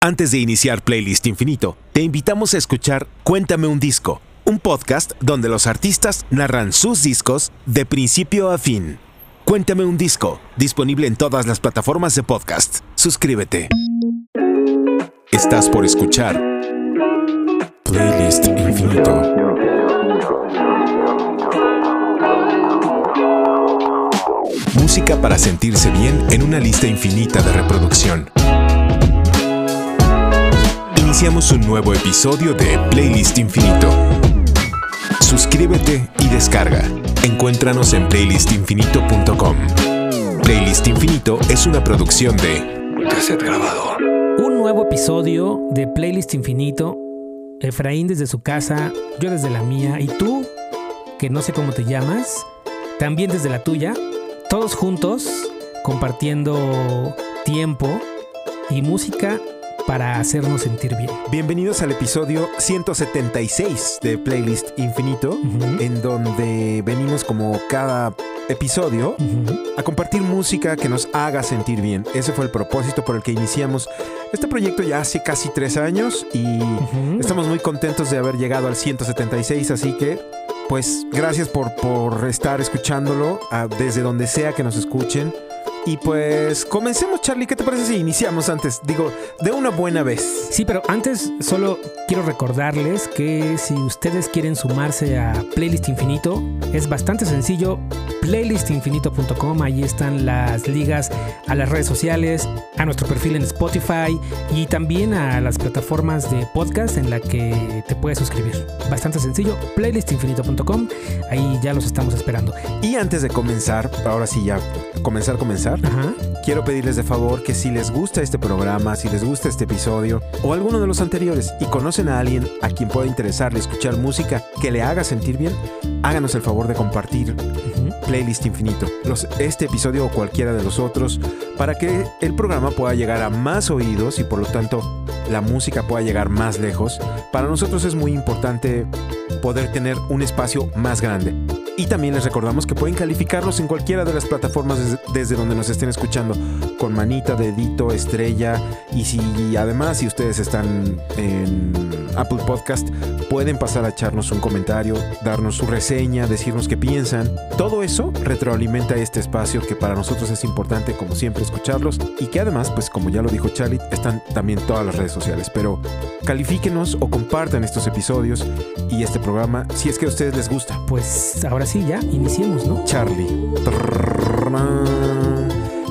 Antes de iniciar Playlist Infinito, te invitamos a escuchar Cuéntame un disco, un podcast donde los artistas narran sus discos de principio a fin. Cuéntame un disco, disponible en todas las plataformas de podcast. Suscríbete. Estás por escuchar Playlist Infinito. Música para sentirse bien en una lista infinita de reproducción. Iniciamos un nuevo episodio de Playlist Infinito. Suscríbete y descarga. Encuéntranos en playlistinfinito.com. Playlist Infinito es una producción de Cassette Grabado. Un nuevo episodio de Playlist Infinito. Efraín desde su casa, yo desde la mía y tú, que no sé cómo te llamas, también desde la tuya. Todos juntos compartiendo tiempo y música para hacernos sentir bien. Bienvenidos al episodio 176 de Playlist Infinito, en donde venimos como cada episodio a compartir música que nos haga sentir bien. Ese fue el propósito por el que iniciamos este proyecto ya hace casi tres años y estamos muy contentos de haber llegado al 176, así que pues gracias por, por estar escuchándolo ah, desde donde sea que nos escuchen. Y pues comencemos, Charlie. ¿Qué te parece si iniciamos antes? Digo, de una buena vez. Sí, pero antes solo quiero recordarles que si ustedes quieren sumarse a Playlist Infinito, es bastante sencillo playlistinfinito.com. Ahí están las ligas a las redes sociales, a nuestro perfil en Spotify y también a las plataformas de podcast en la que te puedes suscribir. Bastante sencillo, playlistinfinito.com. Ahí ya los estamos esperando. Y antes de comenzar, ahora sí ya, comenzar, comenzar, quiero pedirles de favor que si les gusta este programa, si les gusta este episodio o alguno de los anteriores y conocen a alguien a quien pueda interesarle escuchar música que le haga sentir bien, háganos el favor de compartir Playlist Infinito, este episodio o cualquiera de los otros, para que el programa pueda llegar a más oídos y por lo tanto la música pueda llegar más lejos. Para nosotros es muy importante poder tener un espacio más grande. Y también les recordamos que pueden calificarnos en cualquiera de las plataformas desde, donde nos estén escuchando, con manita, dedito, estrella. Y si además, si ustedes están en Apple Podcast, pueden pasar a echarnos un comentario, darnos su reseña, decirnos qué piensan. Todo eso retroalimenta este espacio que para nosotros es importante, como siempre, escucharlos y que además, pues como ya lo dijo Charlie están también todas las redes sociales. Pero califíquenos o compartan estos episodios y este programa si es que a ustedes les gusta. Pues ahora sí, ya iniciemos, ¿no? Charlie.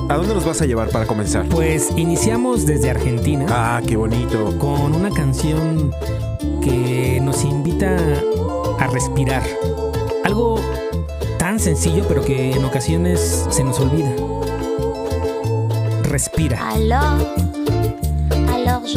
¿A dónde nos vas a llevar para comenzar? Pues iniciamos desde Argentina. Ah, qué bonito. Con una canción que nos invita a respirar. Algo tan sencillo, pero que en ocasiones se nos olvida. Respira. Alors, alors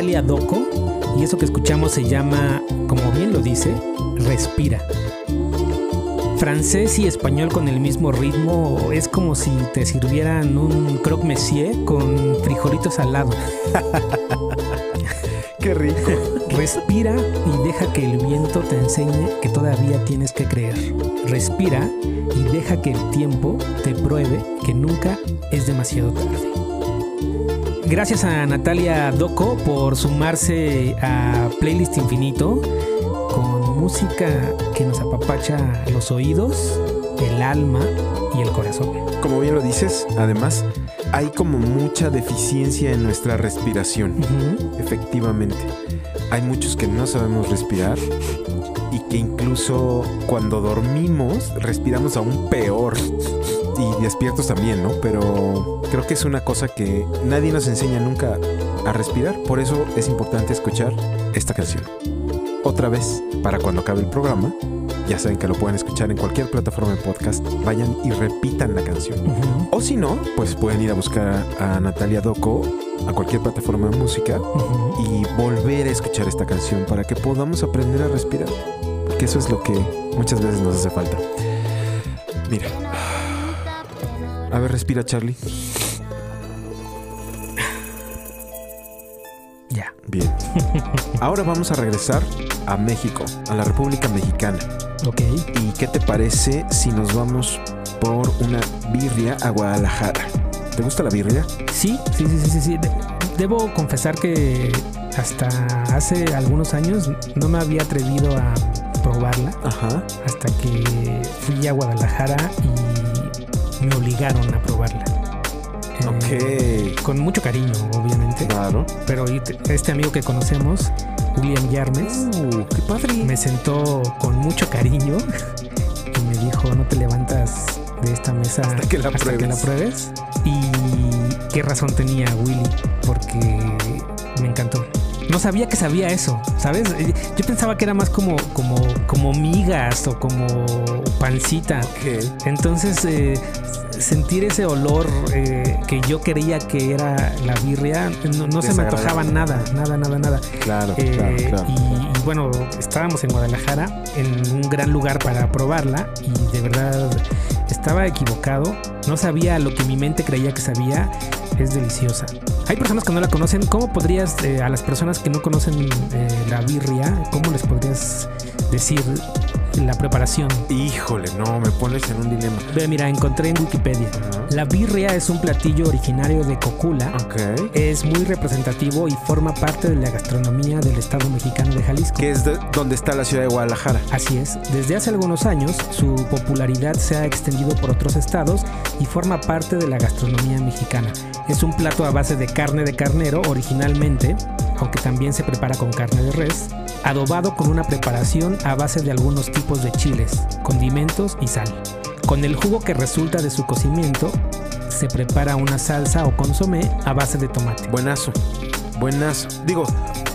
Natalia Doco y eso que escuchamos se llama, como bien lo dice, Respira. Francés y español con el mismo ritmo es como si te sirvieran un croque monsieur con frijolitos al lado. Qué rico. Respira y deja que el viento te enseñe que todavía tienes que creer. Respira y deja que el tiempo te pruebe que nunca es demasiado tarde. Gracias a Natalia Doco por sumarse a Playlist Infinito con música que nos apapacha los oídos, el alma y el corazón. Como bien lo dices, además, hay como mucha deficiencia en nuestra respiración. Efectivamente. Hay muchos que no sabemos respirar y que incluso cuando dormimos respiramos aún peor. Y despiertos también, ¿no? Pero creo que es una cosa que nadie nos enseña nunca a respirar. Por eso es importante escuchar esta canción. Otra vez, para cuando acabe el programa, ya saben que lo pueden escuchar en cualquier plataforma de podcast. Vayan y repitan la canción. O si no, pues pueden ir a buscar a, a Natalia Doco a cualquier plataforma de música y volver a escuchar esta canción para que podamos aprender a respirar. Porque eso es lo que muchas veces nos hace falta. Mira, a ver, respira Charlie. Ya. Bien. Ahora vamos a regresar a México, a la República Mexicana. Ok. ¿Y qué te parece si nos vamos por una birria a Guadalajara? ¿Te gusta la birria? Sí, sí, sí, sí, sí. sí. De- debo confesar que hasta hace algunos años no me había atrevido a probarla Ajá. hasta que fui a Guadalajara y me obligaron a probarla. Eh, Ok. Con mucho cariño, obviamente. Claro. Pero este amigo que conocemos, William Yarmes, Uh, qué padre. me sentó con mucho cariño y me dijo, no te levantas de esta mesa Hasta que la pruebes". pruebes". Y qué razón tenía Willy, porque me encantó. No sabía que sabía eso, ¿sabes? Yo pensaba que era más como, como, como migas o como pancita. Entonces, eh, sentir ese olor eh, que yo creía que era la birria, no, no se me antojaba nada, nada, nada, nada. Claro, Eh, claro, claro. Y, y bueno, estábamos en Guadalajara, en un gran lugar para probarla y de verdad estaba equivocado. No sabía lo que mi mente creía que sabía. Es deliciosa. Hay personas que no la conocen. ¿Cómo podrías, eh, a las personas que no conocen la birria, cómo les podrías decir la preparación? Híjole, no, me pones en un dilema. Ve, mira, encontré en Wikipedia. La birria es un platillo originario de Cocula. Ok. Es muy representativo y forma parte de la gastronomía del estado mexicano de Jalisco. Que es de- donde está la ciudad de Guadalajara. Así es, desde hace algunos años su popularidad se ha extendido por otros estados y forma parte de la gastronomía mexicana. Es un plato a base de carne de carnero originalmente, aunque también se prepara con carne de res, adobado con una preparación a base de algunos tipos de chiles, condimentos y sal. Con el jugo que resulta de su cocimiento, se prepara una salsa o consomé a base de tomate. Buenazo. Buenazo. Digo,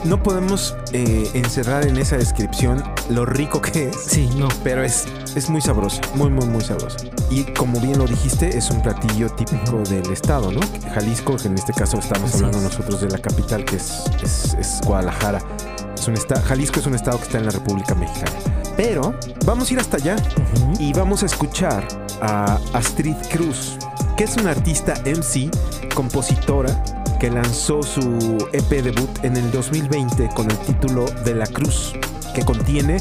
no podemos eh, encerrar en esa descripción lo rico que es, Sí, no, pero es, es muy sabroso. Muy, muy, muy sabroso. Y como bien lo dijiste, es un platillo típico del estado, ¿no? Jalisco, que en este caso estamos Así hablando es. nosotros de la capital, que es, es, es Guadalajara. Es un esta- Jalisco es un estado que está en la República Mexicana. Pero vamos a ir hasta allá Ujú. y vamos a escuchar a Astrid Cruz, que es una artista MC, compositora, que lanzó su EP debut en el 2020 con el título De la Cruz, que contiene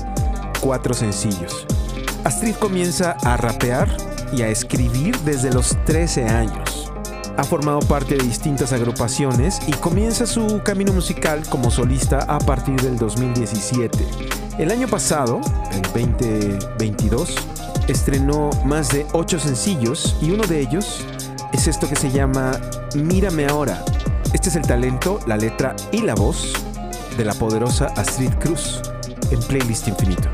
cuatro sencillos. Astrid comienza a rapear y a escribir desde los 13 años. Ha formado parte de distintas agrupaciones y comienza su camino musical como solista a partir del 2017. El año pasado, el 2022, estrenó más de 8 sencillos y uno de ellos es esto que se llama Mírame ahora. Este es el talento, la letra y la voz de la poderosa Astrid Cruz en Playlist Infinito.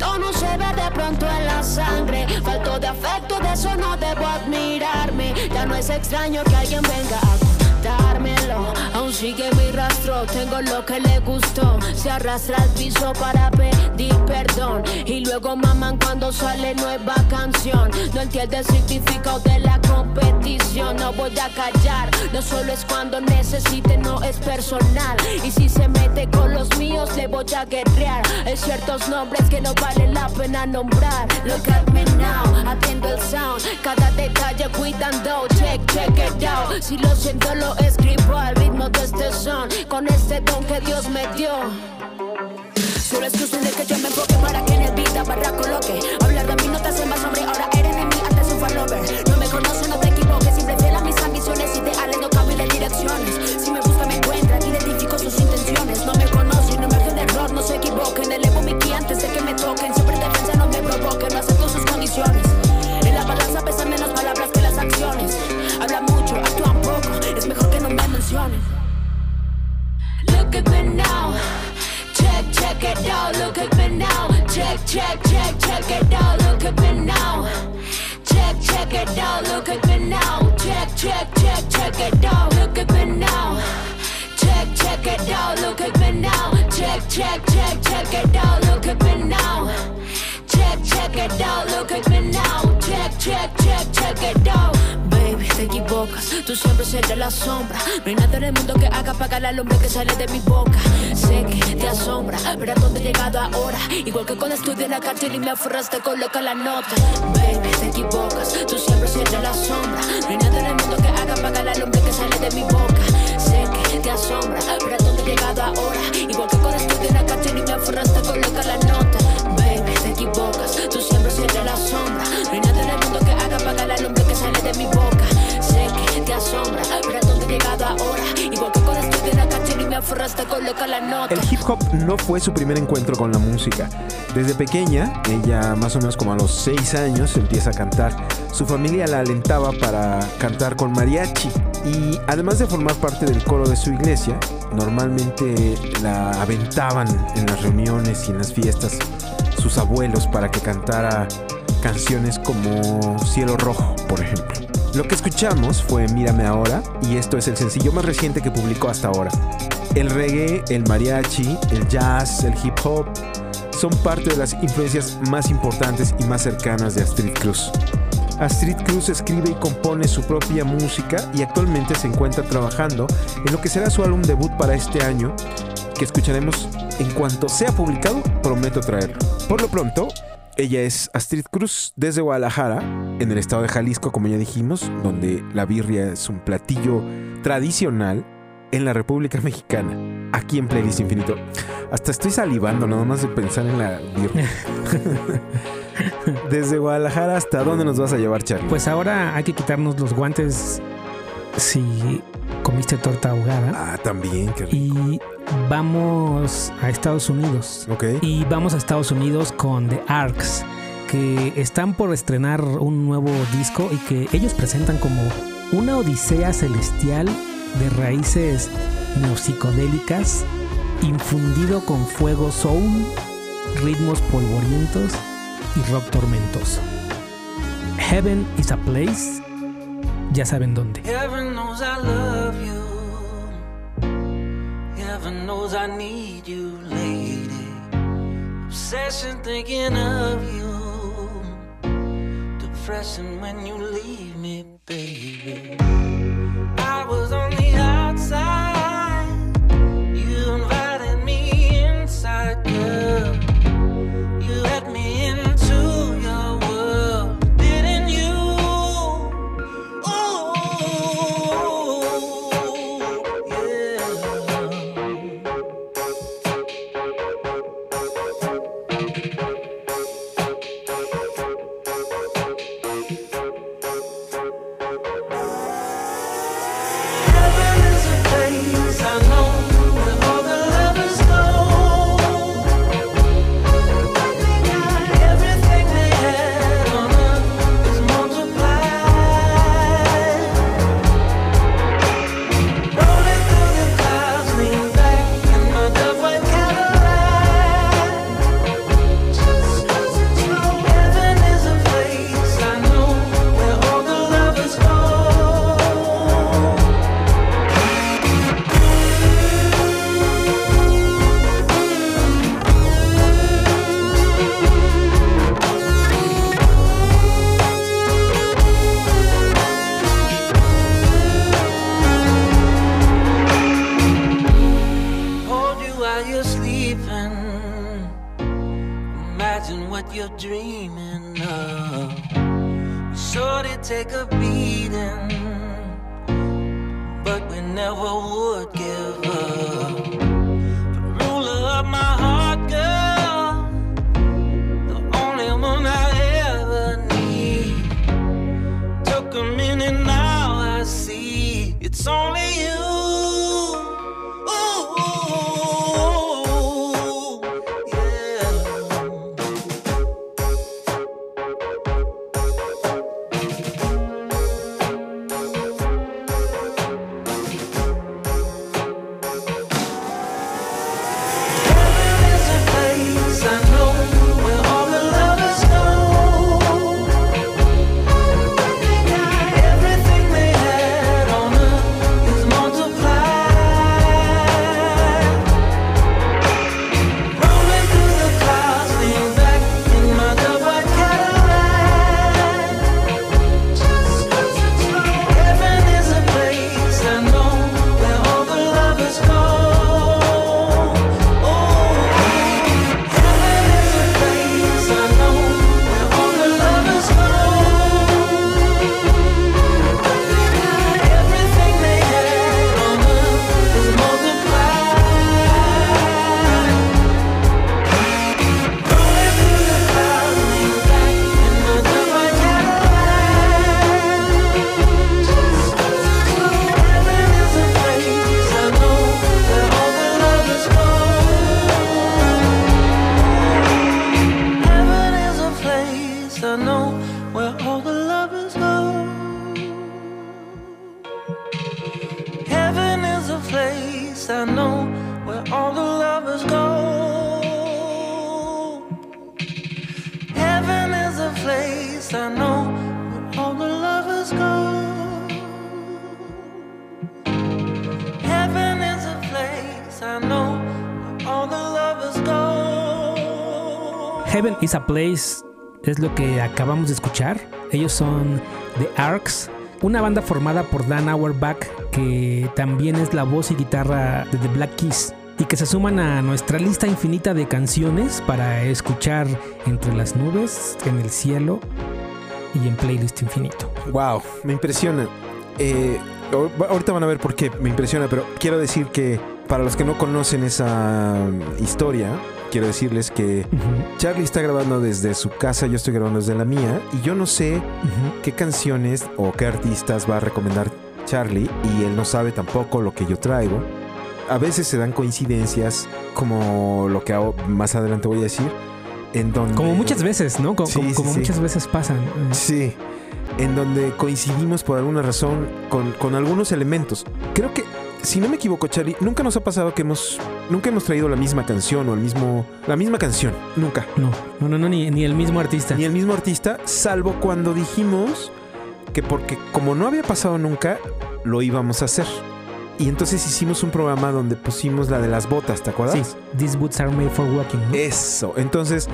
Respeto no se ve de pronto en la sangre. Falto de afecto, de eso no debo admirarme. Ya no es extraño que alguien venga a dármelo. Aún sigue mi rastro, tengo lo que le gustó. Se arrastra al piso para pedir perdón. Y luego maman cuando sale nueva canción. No entiende el significado de la competición. No voy a callar, no solo es cuando necesite, no es personal. Y si se mete con los míos, le voy a guerrear. Hay ciertos nombres que no vale la pena nombrar. Look at me now, atiendo el sound. Cada detalle cuidando, check, check it out. Si lo siento, lo escribo al ritmo de este son. Este don que Dios me dio. Solo es cuestión de que yo me enfoque para que en el vida barra coloque. Hablar de mí no te hace más hombre, ahora eres de mí, antes un follower. No me conoce, no te equivoques, siempre fiel a mis ambiciones, ideales, no cambio de direcciones. Baby, te equivocas. Tú siempre serás la sombra. No hay nada en el mundo que haga apagar al hombre que sale de mi boca. Sé que te asombra, pero a dónde he llegado ahora. Igual que cuando estudié en la cárcel y me aferraste, coloca la nota. Baby, te equivocas. Tú siempre serás la sombra. No hay nada en el mundo que haga apagar al hombre que sale de mi boca. Sé que te asombra, pero a dónde he llegado ahora. Igual que cuando estudié en la no fue su primer encuentro con la música. Desde pequeña, ella más o menos como a los 6 años empieza a cantar. Su familia la alentaba para cantar con mariachi. Y además de formar parte del coro de su iglesia, normalmente la aventaban en las reuniones y en las fiestas sus abuelos para que cantara canciones como Cielo Rojo, por ejemplo. Lo que escuchamos fue Mírame ahora y esto es el sencillo más reciente que publicó hasta ahora. El reggae, el mariachi, el jazz, el hip hop son parte de las influencias más importantes y más cercanas de Astrid Cruz. Astrid Cruz escribe y compone su propia música y actualmente se encuentra trabajando en lo que será su álbum debut para este año, que escucharemos en cuanto sea publicado, prometo traerlo. Por lo pronto, ella es Astrid Cruz desde Guadalajara, en el estado de Jalisco, como ya dijimos, donde la birria es un platillo tradicional en la República Mexicana, aquí en Playlist Infinito. Hasta estoy salivando nada más de pensar en la birria. Desde Guadalajara, ¿hasta dónde nos vas a llevar, Charlie? Pues ahora hay que quitarnos los guantes si comiste torta ahogada. Ah, también, qué rico. Y vamos a Estados Unidos. Ok. Y vamos a Estados Unidos con The Arcs, que están por estrenar un nuevo disco y que ellos presentan como una odisea celestial de raíces neopsicodélicas, infundido con fuego soul, ritmos polvorientos y rock tormentoso. Heaven is a place, ya saben dónde. Heaven knows I love you. Heaven knows I need you, lady. Obsession thinking of you. Depression when you leave me, baby. Never would give I know where all the lovers go. Heaven is a place I know where all the lovers go. Heaven is a place I know where all the lovers go. Heaven is a Place es lo que acabamos de escuchar. Ellos son The Arcs, una banda formada por Dan Auerbach, que también es la voz y guitarra de The Black Keys, y que se suman a nuestra lista infinita de canciones para escuchar entre las nubes, en el cielo y en playlist infinito. Wow, me impresiona. Eh, ahor- ahorita van a ver por qué me impresiona, pero quiero decir que para los que no conocen esa mm, historia, quiero decirles que Charlie está grabando desde su casa, yo estoy grabando desde la mía, y yo no sé qué canciones o qué artistas va a recomendar Charlie, y él no sabe tampoco lo que yo traigo. A veces se dan coincidencias, como lo que hago- más adelante voy a decir, en donde... Como muchas veces, ¿no? Sí, como sí, como sí. muchas veces pasan. Sí, en donde coincidimos por alguna razón con, con algunos elementos. Creo que, si no me equivoco, Charlie, nunca nos ha pasado que hemos, nunca hemos traído la misma canción o el mismo, la misma canción, nunca. No, no, no, no, ni, ni el mismo artista. Ni el mismo artista, salvo cuando dijimos que porque como no había pasado nunca, lo íbamos a hacer. Y entonces hicimos un programa donde pusimos la de las botas, ¿te acuerdas? Sí, These Boots Are Made for Walking. ¿no? Eso. Entonces,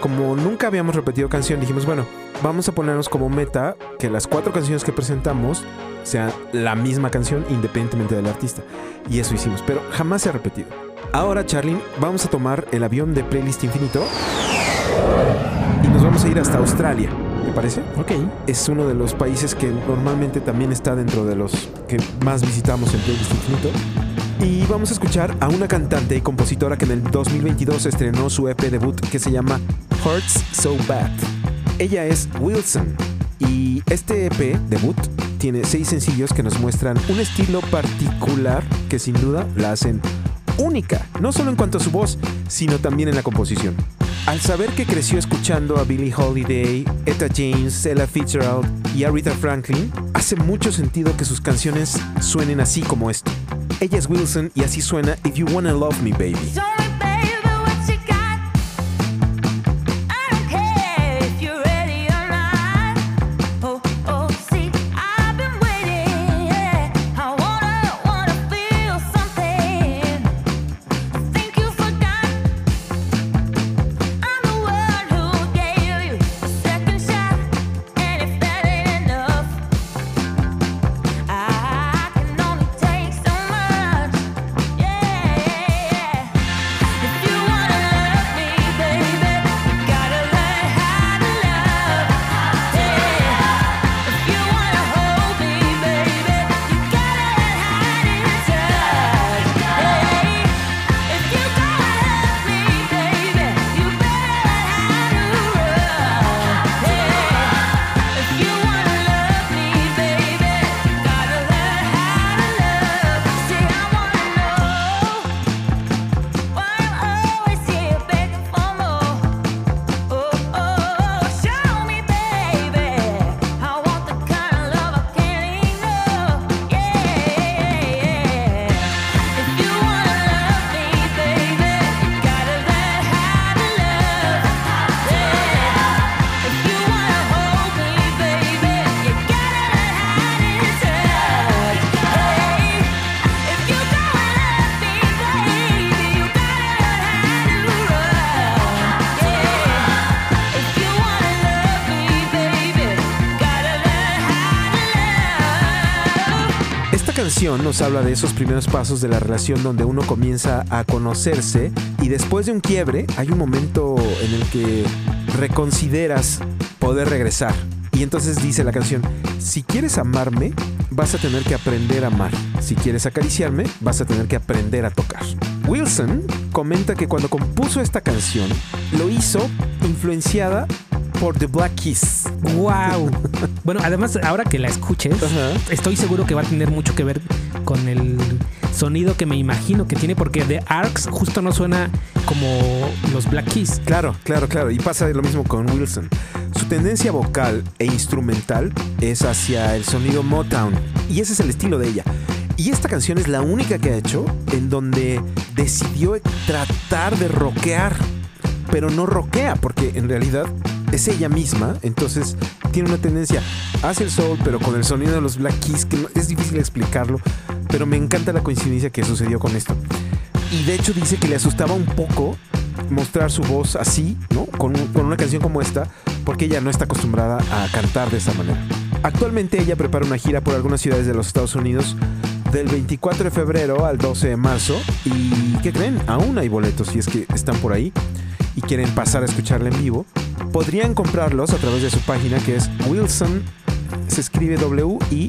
como nunca habíamos repetido canción, dijimos, bueno, vamos a ponernos como meta que las cuatro canciones que presentamos sean la misma canción independientemente del artista. Y eso hicimos, pero jamás se ha repetido. Ahora, Charlie, vamos a tomar el avión de Playlist Infinito y nos vamos a ir hasta Australia. ¿Te parece? Ok. Es uno de los países que normalmente también está dentro de los que más visitamos en Playlist Infinito. Y vamos a escuchar a una cantante y compositora que en el 2022 estrenó su EP debut que se llama Hurts So Bad. Ella es Wilson y este EP debut tiene seis sencillos que nos muestran un estilo particular que sin duda la hacen única, no solo en cuanto a su voz, sino también en la composición. Al saber que creció escuchando a Billie Holiday, Etta James, Ella Fitzgerald y Aretha Franklin, hace mucho sentido que sus canciones suenen así como esto. Ella es Wilson y así suena If You Wanna Love Me Baby. Canción nos habla de esos primeros pasos de la relación donde uno comienza a conocerse y después de un quiebre hay un momento en el que reconsideras poder regresar. Y entonces dice la canción, si quieres amarme, vas a tener que aprender a amar. Si quieres acariciarme, vas a tener que aprender a tocar. Wilson comenta que cuando compuso esta canción, lo hizo influenciada por The Black Keys. ¡Wow! Bueno, además, ahora que la escuches, estoy seguro que va a tener mucho que ver con el sonido que me imagino que tiene, porque The Arcs justo no suena como los Black Keys. Claro, claro, claro. Y pasa lo mismo con Wilson. Su tendencia vocal e instrumental es hacia el sonido Motown. Y ese es el estilo de ella. Y esta canción es la única que ha hecho en donde decidió tratar de rockear. Pero no rockea, porque en realidad es ella misma. Entonces tiene una tendencia hacia el soul, pero con el sonido de los Black Keys, que es difícil explicarlo. Pero me encanta la coincidencia que sucedió con esto. Y de hecho dice que le asustaba un poco mostrar su voz así, ¿no? Con, con una canción como esta, porque ella no está acostumbrada a cantar de esa manera. Actualmente ella prepara una gira por algunas ciudades de los Estados Unidos del 24 de febrero al 12 de marzo. ¿Y qué creen? Aún hay boletos si es que están por ahí y quieren pasar a escucharla en vivo. Podrían comprarlos a través de su página que es Wilson. Se escribe W-I-L-S-N,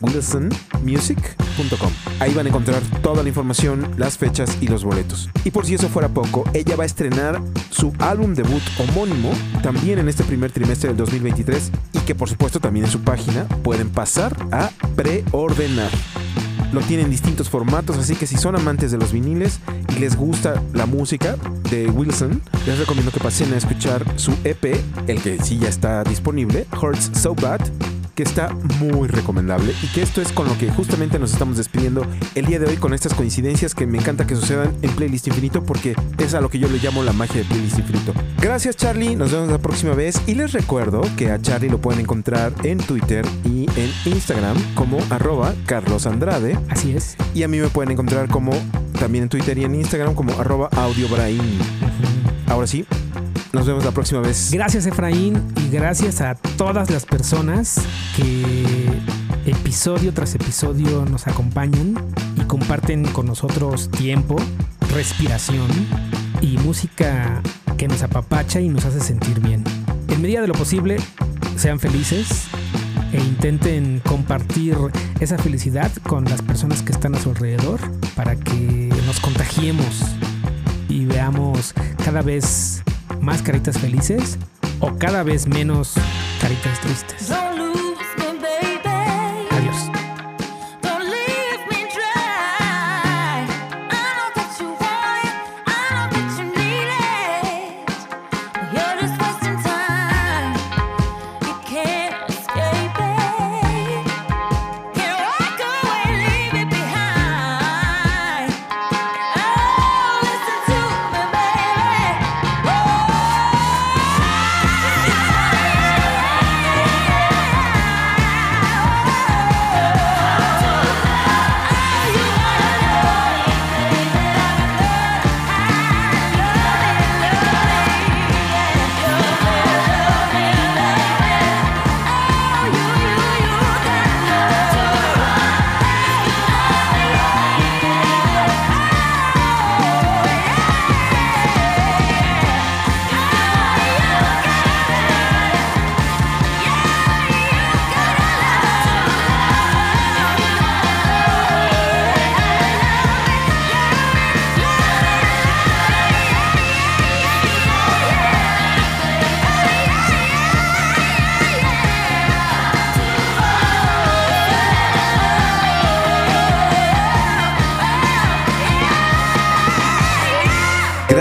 wilsonmusic.com. Ahí van a encontrar toda la información, las fechas y los boletos. Y por si eso fuera poco, ella va a estrenar su álbum debut homónimo también en este primer trimestre del 2023 y que por supuesto también en su página pueden pasar a preordenar. Lo tiene en distintos formatos, así que si son amantes de los viniles y les gusta la música de Wilson, les recomiendo que pasen a escuchar su EP, el que sí ya está disponible, Hurts So Bad, que está muy recomendable y que esto es con lo que justamente nos estamos despidiendo el día de hoy con estas coincidencias que me encanta que sucedan en Playlist Infinito porque es a lo que yo le llamo la magia de Playlist Infinito. Gracias Charlie, nos vemos la próxima vez y les recuerdo que a Charlie lo pueden encontrar en Twitter y en Instagram como arroba Carlos Andrade Así es. y a mí me pueden encontrar como también en Twitter y en Instagram como arroba audiobrain. Ahora sí, nos vemos la próxima vez. Gracias Efraín y gracias a todas las personas que episodio tras episodio nos acompañan y comparten con nosotros tiempo, respiración y música que nos apapacha y nos hace sentir bien. En medida de lo posible, sean felices e intenten compartir esa felicidad con las personas que están a su alrededor para que nos contagiemos y veamos cada vez más caritas felices o cada vez menos caritas tristes.